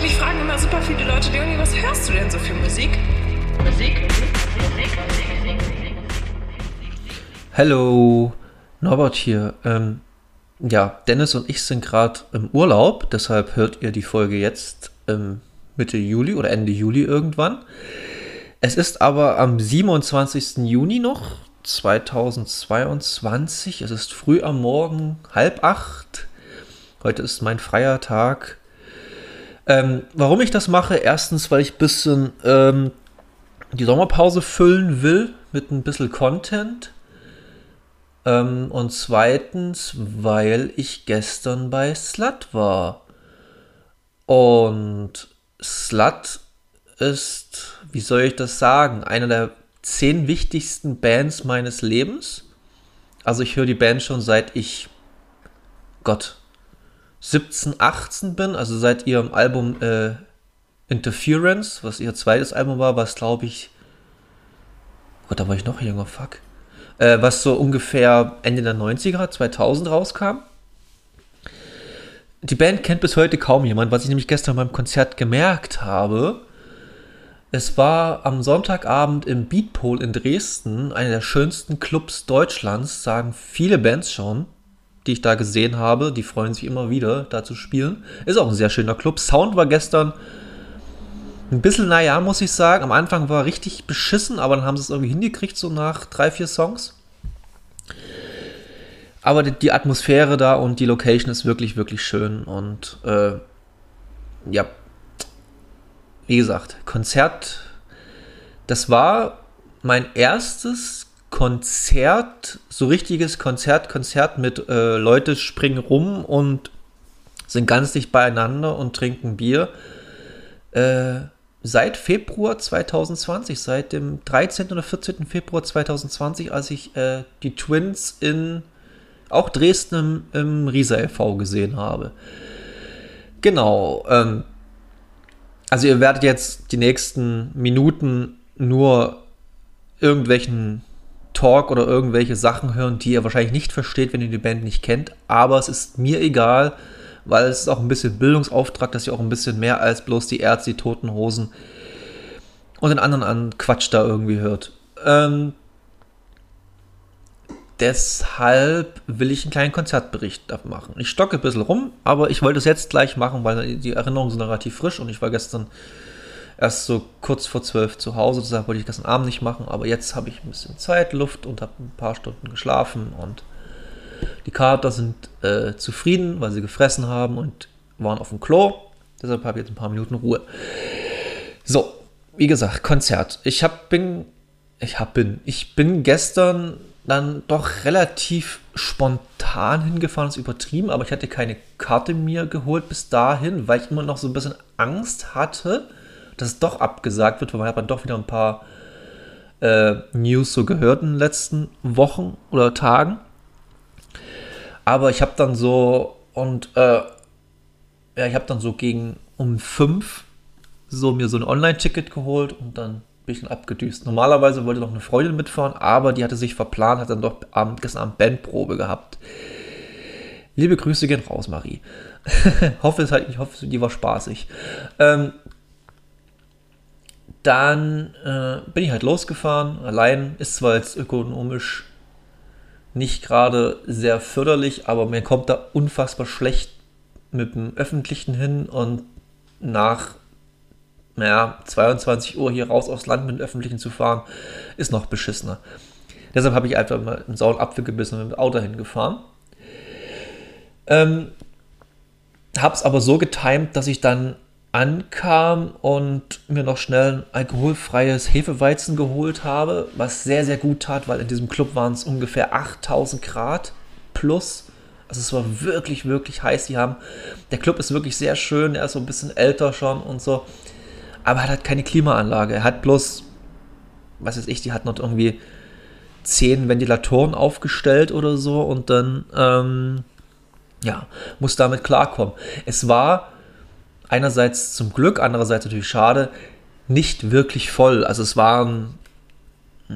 Mich fragen immer super viele Leute, Leonie, was hörst du denn so für Musik? Musik, Musik, Musik, Musik. Hallo, Norbert hier. Ähm, ja, Dennis und ich sind gerade im Urlaub, deshalb hört ihr die Folge jetzt ähm, Mitte Juli oder Ende Juli irgendwann. Es ist aber am 27. Juni noch 2022. Es ist früh am Morgen, halb acht. Heute ist mein freier Tag. Ähm, warum ich das mache? Erstens, weil ich ein bisschen ähm, die Sommerpause füllen will mit ein bisschen Content. Ähm, und zweitens, weil ich gestern bei Slut war. Und Slut ist, wie soll ich das sagen, eine der zehn wichtigsten Bands meines Lebens. Also ich höre die Band schon seit ich, Gott, 17, 18 bin, also seit ihrem Album äh, Interference, was ihr zweites Album war, was glaube ich, Gott, da war ich noch jünger, fuck, äh, was so ungefähr Ende der 90er, 2000 rauskam. Die Band kennt bis heute kaum jemand, was ich nämlich gestern beim Konzert gemerkt habe. Es war am Sonntagabend im Beatpole in Dresden, einer der schönsten Clubs Deutschlands, sagen viele Bands schon, die ich da gesehen habe. Die freuen sich immer wieder, da zu spielen. Ist auch ein sehr schöner Club. Sound war gestern ein bisschen, naja, muss ich sagen. Am Anfang war richtig beschissen, aber dann haben sie es irgendwie hingekriegt, so nach drei, vier Songs. Aber die, die Atmosphäre da und die Location ist wirklich, wirklich schön. Und äh, ja, wie gesagt, Konzert, das war mein erstes Konzert, so richtiges Konzert, Konzert mit äh, Leute springen rum und sind ganz dicht beieinander und trinken Bier. Äh, seit Februar 2020, seit dem 13. oder 14. Februar 2020, als ich äh, die Twins in auch Dresden im, im Riesa e.V. gesehen habe. Genau. Ähm, also ihr werdet jetzt die nächsten Minuten nur irgendwelchen Talk oder irgendwelche Sachen hören, die ihr wahrscheinlich nicht versteht, wenn ihr die Band nicht kennt. Aber es ist mir egal, weil es ist auch ein bisschen Bildungsauftrag, dass ihr auch ein bisschen mehr als bloß die Ärzte, die Toten Hosen und den anderen an Quatsch da irgendwie hört. Ähm, deshalb will ich einen kleinen Konzertbericht machen. Ich stocke ein bisschen rum, aber ich wollte es jetzt gleich machen, weil die Erinnerungen sind relativ frisch und ich war gestern erst so kurz vor zwölf zu Hause, deshalb wollte ich gestern Abend nicht machen, aber jetzt habe ich ein bisschen Zeit, Luft und habe ein paar Stunden geschlafen und die Kater sind äh, zufrieden, weil sie gefressen haben und waren auf dem Klo. Deshalb habe ich jetzt ein paar Minuten Ruhe. So, wie gesagt, Konzert. Ich hab, bin, ich hab, bin, ich bin gestern dann doch relativ spontan hingefahren, ist übertrieben, aber ich hatte keine Karte mir geholt bis dahin, weil ich immer noch so ein bisschen Angst hatte, dass es doch abgesagt wird, weil man hat dann doch wieder ein paar äh, News so gehört in den letzten Wochen oder Tagen. Aber ich habe dann so und äh, ja, ich habe dann so gegen um fünf so mir so ein Online-Ticket geholt und dann bin ich dann abgedüst. Normalerweise wollte noch eine Freundin mitfahren, aber die hatte sich verplant, hat dann doch Abend, gestern Abend Bandprobe gehabt. Liebe Grüße gehen raus, Marie. hoffe es halt, ich hoffe, die war spaßig. Ähm, dann äh, bin ich halt losgefahren. Allein ist zwar jetzt ökonomisch nicht gerade sehr förderlich, aber mir kommt da unfassbar schlecht mit dem Öffentlichen hin und nach naja, 22 Uhr hier raus aufs Land mit dem Öffentlichen zu fahren, ist noch beschissener. Deshalb habe ich einfach mal einen sauren Apfel gebissen und mit dem Auto hingefahren. Ähm, habe es aber so getimt, dass ich dann ankam und mir noch schnell ein alkoholfreies Hefeweizen geholt habe, was sehr, sehr gut tat, weil in diesem Club waren es ungefähr 8000 Grad plus. Also es war wirklich, wirklich heiß. Die haben, der Club ist wirklich sehr schön, er ist so ein bisschen älter schon und so aber er hat keine Klimaanlage. Er hat bloß, was weiß ich, die hat noch irgendwie zehn Ventilatoren aufgestellt oder so und dann, ähm, ja, muss damit klarkommen. Es war einerseits zum Glück, andererseits natürlich schade, nicht wirklich voll. Also es waren,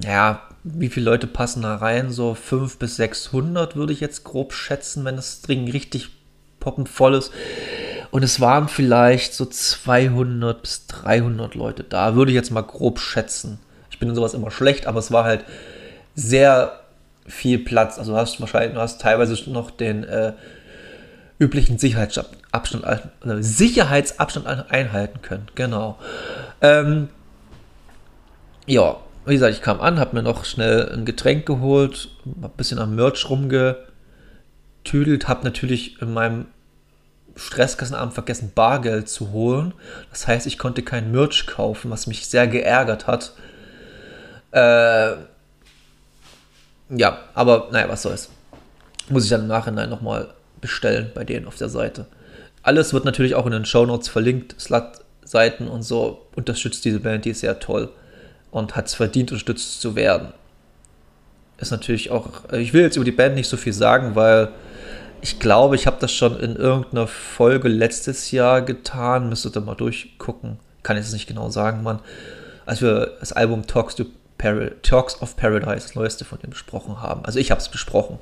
ja, wie viele Leute passen da rein? So 500 bis 600 würde ich jetzt grob schätzen, wenn das Ding richtig poppenvoll ist. Und es waren vielleicht so 200 bis 300 Leute da, würde ich jetzt mal grob schätzen. Ich bin in sowas immer schlecht, aber es war halt sehr viel Platz. Also du hast wahrscheinlich, du hast teilweise noch den äh, üblichen Sicherheitsabstand, also Sicherheitsabstand einhalten können. Genau. Ähm, ja, wie gesagt, ich kam an, habe mir noch schnell ein Getränk geholt, ein bisschen am Merch rumgetüdelt, habe natürlich in meinem Stresskassenabend vergessen, Bargeld zu holen. Das heißt, ich konnte kein Merch kaufen, was mich sehr geärgert hat. Äh, ja, aber naja, was soll's. Muss ich dann im Nachhinein nochmal bestellen bei denen auf der Seite. Alles wird natürlich auch in den Show Notes verlinkt, Slut-Seiten und so. Unterstützt diese Band, die ist sehr toll und hat es verdient, unterstützt zu werden. Ist natürlich auch, ich will jetzt über die Band nicht so viel sagen, weil ich glaube, ich habe das schon in irgendeiner Folge letztes Jahr getan. Müsstet ihr mal durchgucken. Kann ich es nicht genau sagen, Mann. Als wir das Album Talks, to Par Talks of Paradise, das neueste von dem besprochen haben. Also ich habe es besprochen.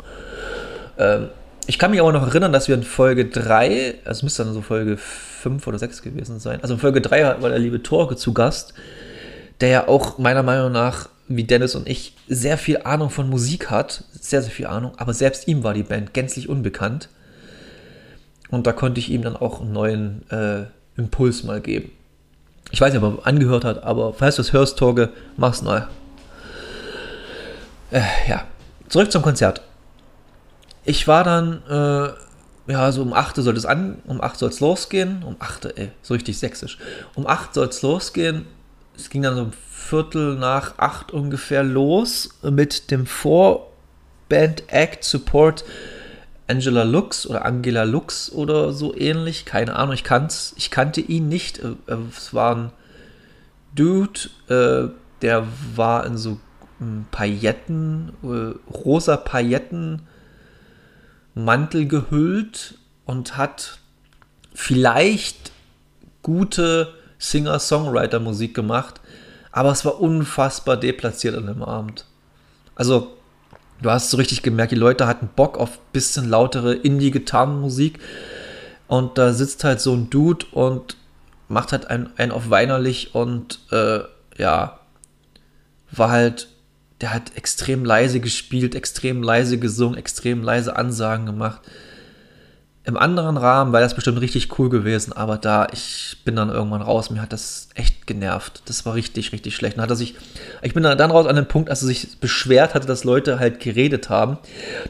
Ähm, ich kann mich aber noch erinnern, dass wir in Folge 3, also müsste dann so Folge 5 oder 6 gewesen sein. Also in Folge 3 war der liebe Torge zu Gast der ja auch meiner Meinung nach, wie Dennis und ich, sehr viel Ahnung von Musik hat. Sehr, sehr viel Ahnung. Aber selbst ihm war die Band gänzlich unbekannt. Und da konnte ich ihm dann auch einen neuen äh, Impuls mal geben. Ich weiß nicht, ob er angehört hat, aber falls du es hörst, Torge, mach's neu. Äh, ja, zurück zum Konzert. Ich war dann, äh, ja, so um 8 soll es an, um 8 soll es losgehen. Um 8, ey, so richtig sächsisch. Um 8 soll es losgehen es ging dann so um Viertel nach acht ungefähr los mit dem Vorband-Act Support Angela Lux oder Angela Lux oder so ähnlich. Keine Ahnung, ich, kann's, ich kannte ihn nicht. Äh, äh, es war ein Dude, äh, der war in so Pailletten, rosa Pailletten Mantel gehüllt und hat vielleicht gute Singer-Songwriter-Musik gemacht, aber es war unfassbar deplatziert an dem Abend. Also, du hast so richtig gemerkt, die Leute hatten Bock auf bisschen lautere Indie-Gitarrenmusik und da sitzt halt so ein Dude und macht halt einen, einen auf weinerlich und äh, ja, war halt, der hat extrem leise gespielt, extrem leise gesungen, extrem leise Ansagen gemacht im anderen Rahmen wäre das bestimmt richtig cool gewesen, aber da, ich bin dann irgendwann raus, mir hat das echt genervt. Das war richtig, richtig schlecht. Und hat er sich, ich bin dann raus an den Punkt, als er sich beschwert hatte, dass Leute halt geredet haben.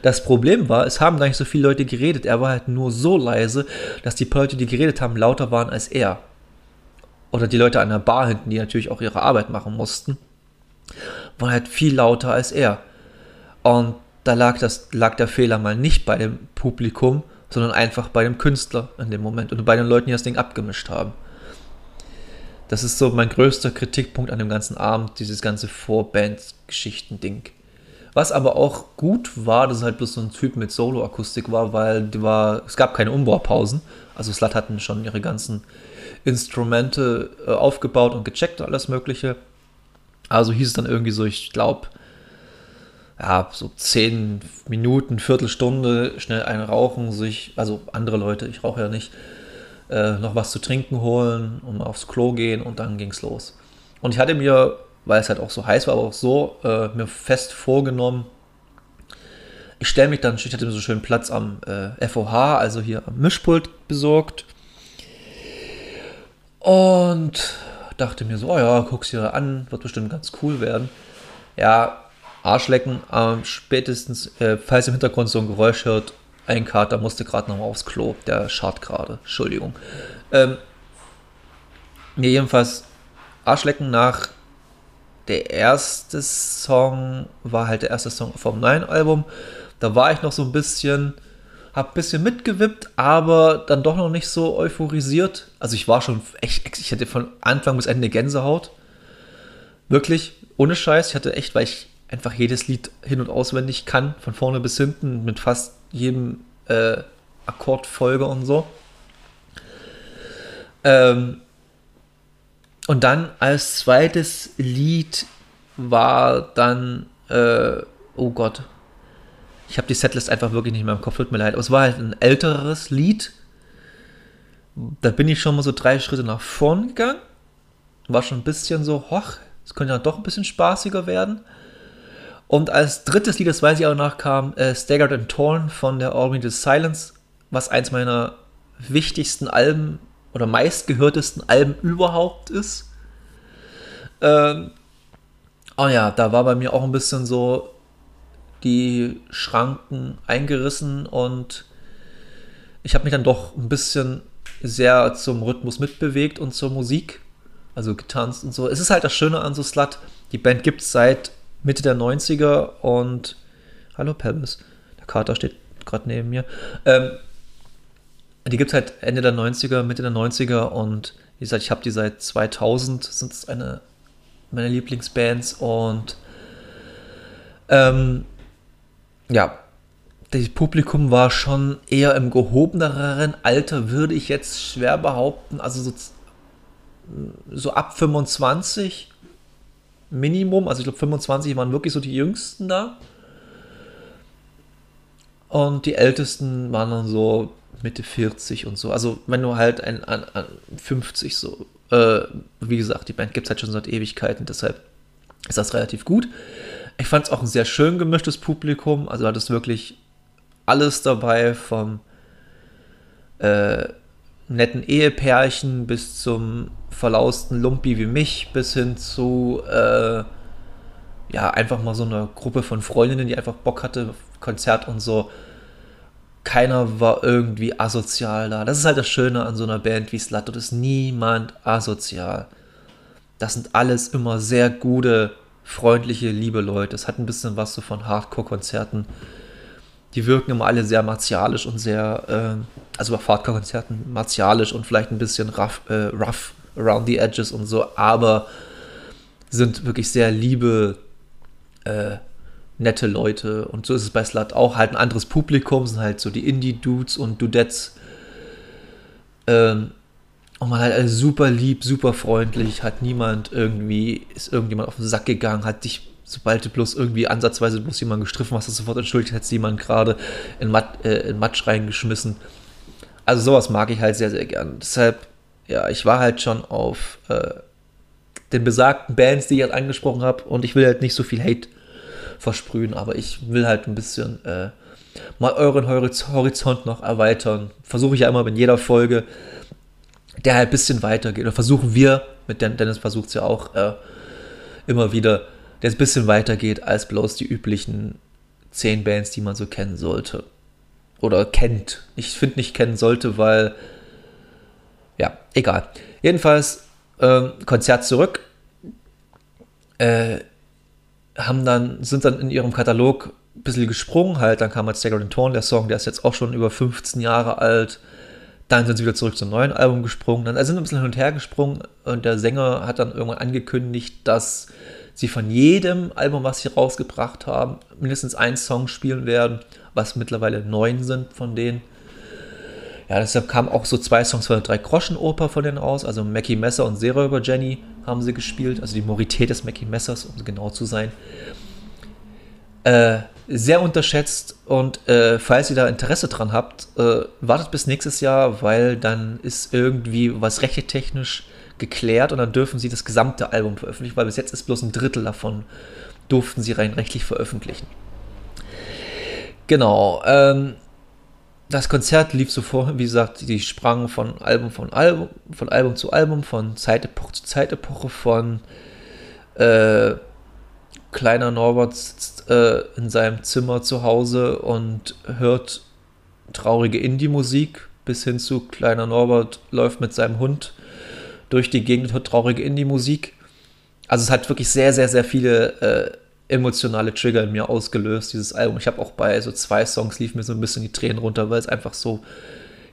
Das Problem war, es haben gar nicht so viele Leute geredet. Er war halt nur so leise, dass die Leute, die geredet haben, lauter waren als er. Oder die Leute an der Bar hinten, die natürlich auch ihre Arbeit machen mussten, waren halt viel lauter als er. Und da lag, das, lag der Fehler mal nicht bei dem Publikum, sondern einfach bei dem Künstler in dem Moment und bei den Leuten, die das Ding abgemischt haben. Das ist so mein größter Kritikpunkt an dem ganzen Abend, dieses ganze Vorband-Geschichten-Ding. Was aber auch gut war, dass es halt bloß so ein Typ mit Solo-Akustik war, weil die war, es gab keine Umbaupausen. Also Slut hatten schon ihre ganzen Instrumente äh, aufgebaut und gecheckt, alles Mögliche. Also hieß es dann irgendwie so, ich glaube, ja, so zehn Minuten, Viertelstunde schnell einen rauchen, sich, also andere Leute, ich rauche ja nicht, äh, noch was zu trinken holen und aufs Klo gehen und dann ging es los. Und ich hatte mir, weil es halt auch so heiß war, aber auch so, äh, mir fest vorgenommen, ich stelle mich dann, ich hatte mir so schön Platz am äh, FOH, also hier am Mischpult besorgt. Und dachte mir so, oh ja, guck's hier an, wird bestimmt ganz cool werden. Ja, Arschlecken, ähm, spätestens, äh, falls im Hintergrund so ein Geräusch hört, ein Kater musste gerade nochmal aufs Klo, der schart gerade, Entschuldigung. Ähm, mir jedenfalls Arschlecken nach der erste Song war halt der erste Song vom neuen Album. Da war ich noch so ein bisschen, hab ein bisschen mitgewippt, aber dann doch noch nicht so euphorisiert. Also ich war schon echt, ich hatte von Anfang bis Ende Gänsehaut. Wirklich, ohne Scheiß. Ich hatte echt, weil ich einfach jedes Lied hin- und auswendig kann, von vorne bis hinten, mit fast jedem äh, Akkordfolge und so. Ähm, und dann als zweites Lied war dann, äh, oh Gott, ich habe die Setlist einfach wirklich nicht mehr im Kopf, tut mir leid, aber es war halt ein älteres Lied. da bin ich schon mal so drei Schritte nach vorn gegangen. War schon ein bisschen so, hoch, es könnte ja doch ein bisschen spaßiger werden. Und als drittes Lied, das weiß ich auch noch, kam äh, Staggered and Torn von der All Silence, was eins meiner wichtigsten Alben oder meistgehörtesten Alben überhaupt ist. Ähm, oh ja, da war bei mir auch ein bisschen so die Schranken eingerissen und ich habe mich dann doch ein bisschen sehr zum Rhythmus mitbewegt und zur Musik, also getanzt und so. Es ist halt das Schöne an so Slut, die Band gibt es seit Mitte der 90er und hallo Pebbles, der Kater steht gerade neben mir. Ähm, die gibt es halt Ende der 90er, Mitte der 90er und wie gesagt, ich habe die seit 2000, sind es eine meiner Lieblingsbands und ähm, ja, das Publikum war schon eher im gehobeneren Alter, würde ich jetzt schwer behaupten. Also so, so ab 25 Minimum. Also ich glaube 25 waren wirklich so die Jüngsten da. Und die Ältesten waren dann so Mitte 40 und so. Also wenn du halt ein, ein, ein 50 so, äh, wie gesagt, die Band gibt es halt schon seit Ewigkeiten, deshalb ist das relativ gut. Ich fand es auch ein sehr schön gemischtes Publikum. Also hat es wirklich alles dabei, vom äh, netten Ehepärchen bis zum verlausten Lumpi wie mich, bis hin zu äh, ja, einfach mal so eine Gruppe von Freundinnen, die einfach Bock hatte, Konzert und so. Keiner war irgendwie asozial da. Das ist halt das Schöne an so einer Band wie Slut. Dort ist niemand asozial. Das sind alles immer sehr gute, freundliche, liebe Leute. Es hat ein bisschen was so von Hardcore-Konzerten die wirken immer alle sehr martialisch und sehr, äh, also bei Hardcore-Konzerten martialisch und vielleicht ein bisschen rough, äh, rough around the edges und so, aber sind wirklich sehr liebe, äh, nette Leute. Und so ist es bei Slut auch. Halt ein anderes Publikum, sind halt so die Indie-Dudes und Dudettes. Ähm, und man halt super lieb, super freundlich, hat niemand irgendwie, ist irgendjemand auf den Sack gegangen, hat dich sobald du bloß irgendwie ansatzweise bloß jemanden gestriffen hast, hast sofort entschuldigt, hättest jemand gerade in, Mat, äh, in Matsch reingeschmissen. Also sowas mag ich halt sehr, sehr gern. Deshalb, ja, ich war halt schon auf äh, den besagten Bands, die ich halt angesprochen habe und ich will halt nicht so viel Hate versprühen, aber ich will halt ein bisschen äh, mal euren Horizont noch erweitern. Versuche ich ja immer in jeder Folge, der halt ein bisschen weitergeht. Oder versuchen wir, mit Dennis versucht es ja auch äh, immer wieder, der ein bisschen weiter geht als bloß die üblichen zehn Bands, die man so kennen sollte. Oder kennt. Ich finde nicht kennen sollte, weil. Ja, egal. Jedenfalls, äh, Konzert zurück. Äh, haben dann, sind dann in ihrem Katalog ein bisschen gesprungen, halt, dann kam halt Stagger Torn, der Song, der ist jetzt auch schon über 15 Jahre alt. Dann sind sie wieder zurück zum neuen Album gesprungen. Dann sind sie ein bisschen hin und her gesprungen und der Sänger hat dann irgendwann angekündigt, dass sie von jedem Album, was sie rausgebracht haben, mindestens einen Song spielen werden, was mittlerweile neun sind von denen. Ja, deshalb kamen auch so zwei Songs von der Drei-Groschen-Oper von denen raus. Also Mackie Messer und Seeräuber Jenny haben sie gespielt. Also die Morität des Mackie Messers, um genau zu sein. Äh, sehr unterschätzt und äh, falls ihr da Interesse dran habt, äh, wartet bis nächstes Jahr, weil dann ist irgendwie was rechte technisch geklärt und dann dürfen sie das gesamte Album veröffentlichen, weil bis jetzt ist bloß ein Drittel davon durften sie rein rechtlich veröffentlichen. Genau. Ähm, das Konzert lief so vor, wie gesagt, die sprangen von Album von Album, von Album zu Album, von Zeitepoche zu Zeitepoche, von äh, kleiner Norbert sitzt äh, in seinem Zimmer zu Hause und hört traurige Indie-Musik, bis hin zu kleiner Norbert läuft mit seinem Hund durch die Gegend, hört traurige Indie-Musik. Also es hat wirklich sehr, sehr, sehr viele äh, emotionale Trigger in mir ausgelöst, dieses Album. Ich habe auch bei so zwei Songs lief mir so ein bisschen die Tränen runter, weil es einfach so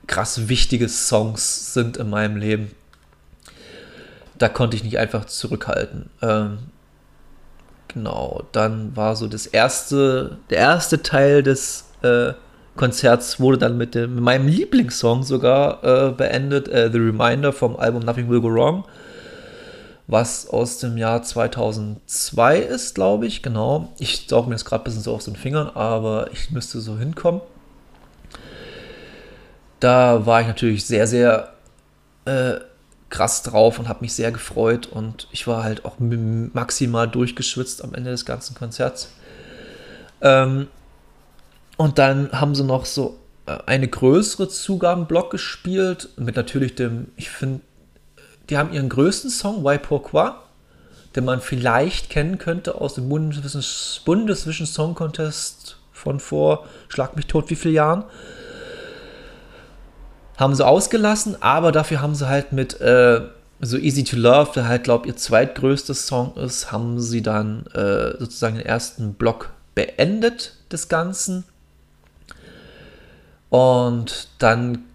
krass wichtige Songs sind in meinem Leben. Da konnte ich nicht einfach zurückhalten. Ähm, genau, dann war so das erste, der erste Teil des äh, Konzerts wurde dann mit, dem, mit meinem Lieblingssong sogar äh, beendet, äh, The Reminder vom Album Nothing Will Go Wrong, was aus dem Jahr 2002 ist, glaube ich, genau. Ich sauge mir das gerade ein bisschen so aus den Fingern, aber ich müsste so hinkommen. Da war ich natürlich sehr, sehr äh, krass drauf und habe mich sehr gefreut und ich war halt auch maximal durchgeschwitzt am Ende des ganzen Konzerts. Ähm, und dann haben sie noch so äh, eine größere Zugabenblock gespielt mit natürlich dem, ich finde, die haben ihren größten Song, Why Pourquoi, den man vielleicht kennen könnte aus dem Bundesvision Song Contest von vor, schlag mich tot, wie viele Jahren haben sie ausgelassen, aber dafür haben sie halt mit äh, so Easy to Love, der halt, glaube ich, ihr zweitgrößtes Song ist, haben sie dann äh, sozusagen den ersten Block beendet des Ganzen. Und dann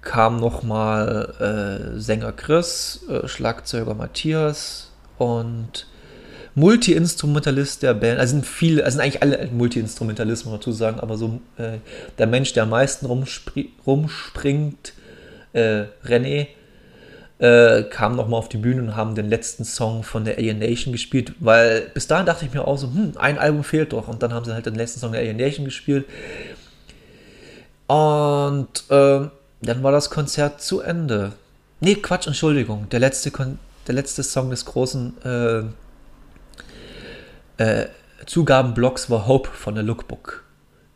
kam nochmal äh, Sänger Chris, äh, Schlagzeuger Matthias und Multi-Instrumentalist der Band, also sind viele, also sind eigentlich alle Multi-Instrumentalisten, dazu sagen, aber so äh, der Mensch, der am meisten rumspri rumspringt, äh, René, äh, kam nochmal auf die Bühne und haben den letzten Song von der Alienation gespielt, weil bis dahin dachte ich mir auch so, hm, ein Album fehlt doch. Und dann haben sie halt den letzten Song der Alienation gespielt. Und äh, dann war das Konzert zu Ende. Nee, Quatsch, Entschuldigung. Der letzte, Kon der letzte Song des großen äh, äh, Zugabenblocks war Hope von der Lookbook.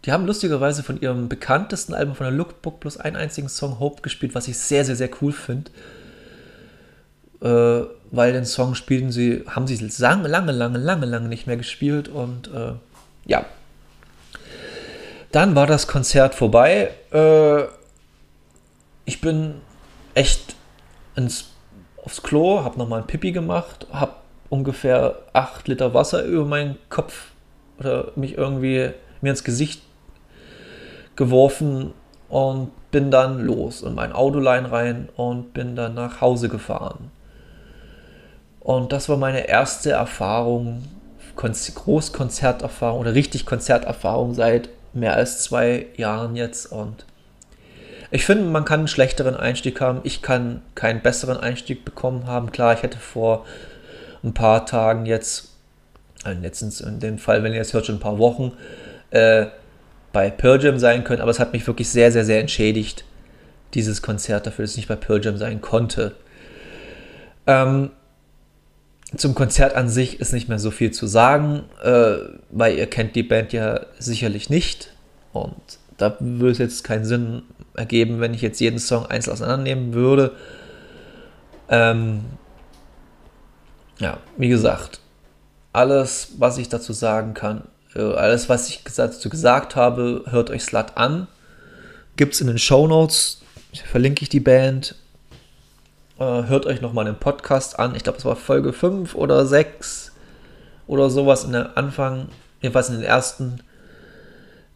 Die haben lustigerweise von ihrem bekanntesten Album von der Lookbook bloß einen einzigen Song Hope gespielt, was ich sehr, sehr, sehr cool finde. Äh, weil den Song spielten sie, haben sie lange, lange, lange, lange, lange nicht mehr gespielt und äh, ja. Dann war das Konzert vorbei. Äh, ich bin echt ins, aufs Klo, hab nochmal ein Pipi gemacht, hab ungefähr 8 Liter Wasser über meinen Kopf oder mich irgendwie mir ins Gesicht geworfen und bin dann los in mein Autolein rein und bin dann nach Hause gefahren. Und das war meine erste Erfahrung, Großkonzerterfahrung oder richtig Konzerterfahrung seit mehr als zwei Jahren jetzt. Und ich finde, man kann einen schlechteren Einstieg haben. Ich kann keinen besseren Einstieg bekommen haben. Klar, ich hätte vor ein paar Tagen jetzt, also letztens in dem Fall, wenn ihr es hört, schon ein paar Wochen, äh, bei Pearl Jam sein können, aber es hat mich wirklich sehr, sehr, sehr entschädigt, dieses Konzert dafür, dass ich nicht bei Pearl Jam sein konnte. Ähm, zum Konzert an sich ist nicht mehr so viel zu sagen, äh, weil ihr kennt die Band ja sicherlich nicht und da würde es jetzt keinen Sinn ergeben, wenn ich jetzt jeden Song einzeln auseinandernehmen würde. Ähm, ja, wie gesagt, alles, was ich dazu sagen kann, äh, alles, was ich dazu gesagt habe, hört euch Slut an. Gibt es in den Show Notes, verlinke ich die Band. Äh, hört euch nochmal den Podcast an. Ich glaube, es war Folge 5 oder 6 oder sowas in der Anfang, jedenfalls in den ersten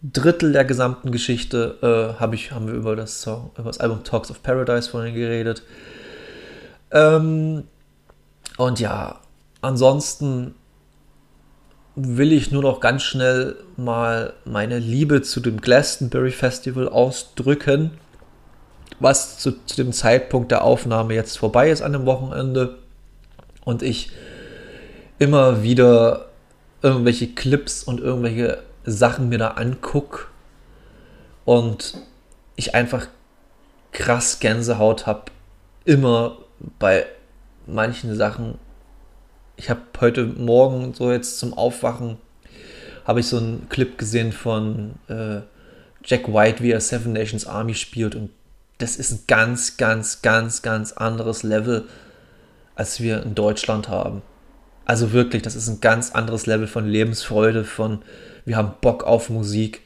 Drittel der gesamten Geschichte äh, hab ich, haben wir über das, Song, über das Album Talks of Paradise vorhin geredet. Ähm, und ja, ansonsten will ich nur noch ganz schnell mal meine Liebe zu dem Glastonbury Festival ausdrücken, was zu, zu, dem Zeitpunkt der Aufnahme jetzt vorbei ist an dem Wochenende. Und ich immer wieder irgendwelche Clips und irgendwelche Sachen mir da angucke und ich einfach krass Gänsehaut habe, immer bei manchen Sachen. Ich habe heute Morgen so jetzt zum Aufwachen habe ich so einen Clip gesehen von äh, Jack White, wie er Seven Nations Army spielt und das ist ein ganz, ganz, ganz, ganz anderes Level, als wir in Deutschland haben. Also wirklich, das ist ein ganz anderes Level von Lebensfreude, von wir haben Bock auf Musik,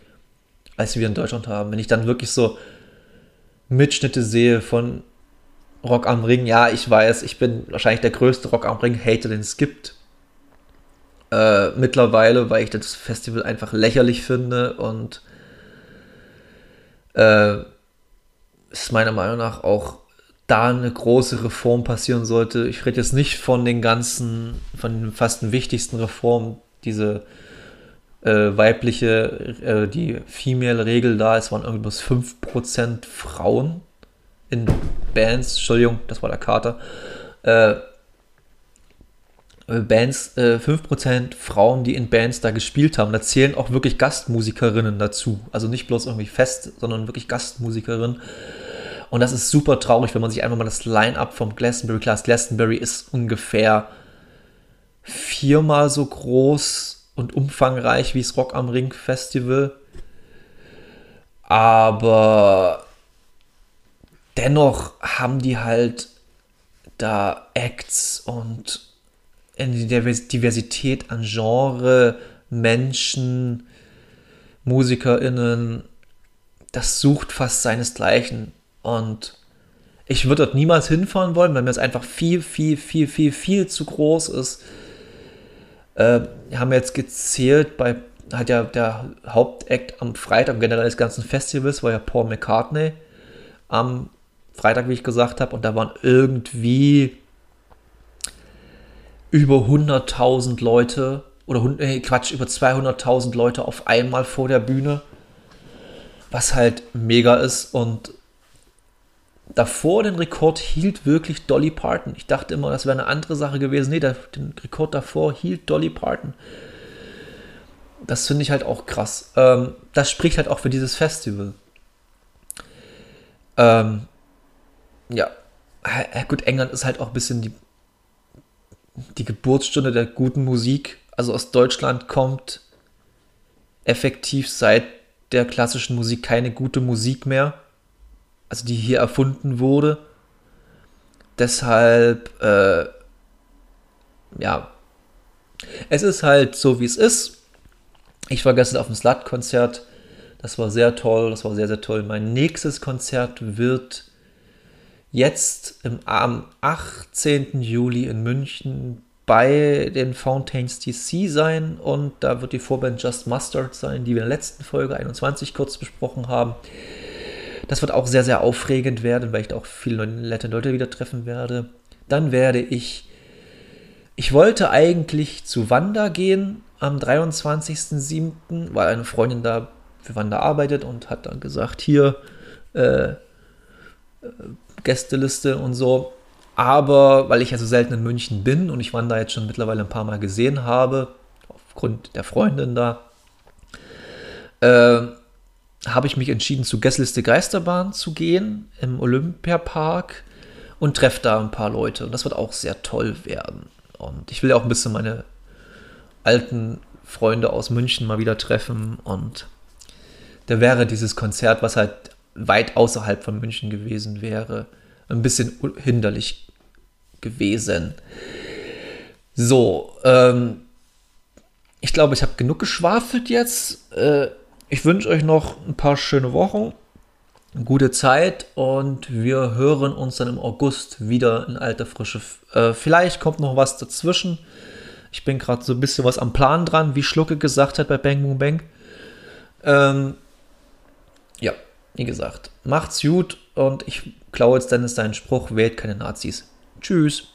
als wir in Deutschland haben. Wenn ich dann wirklich so Mitschnitte sehe von Rock am Ring, ja, ich weiß, ich bin wahrscheinlich der größte Rock am Ring-Hater, den es gibt. Äh, mittlerweile, weil ich das Festival einfach lächerlich finde und äh, ist meiner Meinung nach auch da eine große Reform passieren sollte. Ich rede jetzt nicht von den ganzen, von den fast den wichtigsten Reformen, diese äh, weibliche, äh, die Female-Regel da, es waren irgendwie bloß 5% Frauen in Bands, Entschuldigung, das war der Kater, äh, Bands, äh, 5% Frauen, die in Bands da gespielt haben. Da zählen auch wirklich Gastmusikerinnen dazu. Also nicht bloß irgendwie fest, sondern wirklich Gastmusikerinnen. Und das ist super traurig, wenn man sich einfach mal das Line-Up vom Glastonbury Class. Glastonbury ist ungefähr viermal so groß und umfangreich wie das Rock am Ring Festival. Aber dennoch haben die halt da Acts und eine Diversität an Genre, Menschen, MusikerInnen, das sucht fast seinesgleichen. Und ich würde dort niemals hinfahren wollen, weil mir das einfach viel, viel, viel, viel, viel zu groß ist. Äh, haben jetzt gezählt, bei hat ja der Hauptakt am Freitag generell des ganzen Festivals war ja Paul McCartney am Freitag, wie ich gesagt habe, und da waren irgendwie über 100.000 Leute oder äh, Quatsch, über 200.000 Leute auf einmal vor der Bühne, was halt mega ist und davor den Rekord hielt wirklich Dolly Parton. Ich dachte immer, das wäre eine andere Sache gewesen. Nee, der, den Rekord davor hielt Dolly Parton. Das finde ich halt auch krass. Ähm, das spricht halt auch für dieses Festival. Ähm, ja, gut, England ist halt auch ein bisschen die, die Geburtsstunde der guten Musik. Also aus Deutschland kommt effektiv seit der klassischen Musik keine gute Musik mehr also die hier erfunden wurde. Deshalb, äh, ja, es ist halt so, wie es ist. Ich war gestern auf dem Slut-Konzert. Das war sehr toll, das war sehr, sehr toll. Mein nächstes Konzert wird jetzt im, am 18. Juli in München bei den Fountains DC sein und da wird die Vorband Just Mustard sein, die wir in der letzten Folge 21 kurz besprochen haben. Das wird auch sehr, sehr aufregend werden, weil ich da auch viele nette Leute wieder treffen werde. Dann werde ich. Ich wollte eigentlich zu Wanda gehen am 23.07., weil eine Freundin da für Wanda arbeitet und hat dann gesagt: Hier, äh, äh, Gästeliste und so. Aber weil ich ja so selten in München bin und ich Wanda jetzt schon mittlerweile ein paar Mal gesehen habe, aufgrund der Freundin da, äh, habe ich mich entschieden, zu Gästeliste Geisterbahn zu gehen im Olympiapark und treffe da ein paar Leute. Und das wird auch sehr toll werden. Und ich will ja auch ein bisschen meine alten Freunde aus München mal wieder treffen. Und da wäre dieses Konzert, was halt weit außerhalb von München gewesen wäre, ein bisschen hinderlich gewesen. So, ähm, ich glaube, ich habe genug geschwafelt jetzt. Äh, ich wünsche euch noch ein paar schöne Wochen, gute Zeit und wir hören uns dann im August wieder in alter Frische. Äh, vielleicht kommt noch was dazwischen. Ich bin gerade so ein bisschen was am Plan dran, wie Schlucke gesagt hat bei Bang Boom Bang. Ähm, ja, wie gesagt, macht's gut und ich klaue jetzt Dennis seinen Spruch, wählt keine Nazis. Tschüss.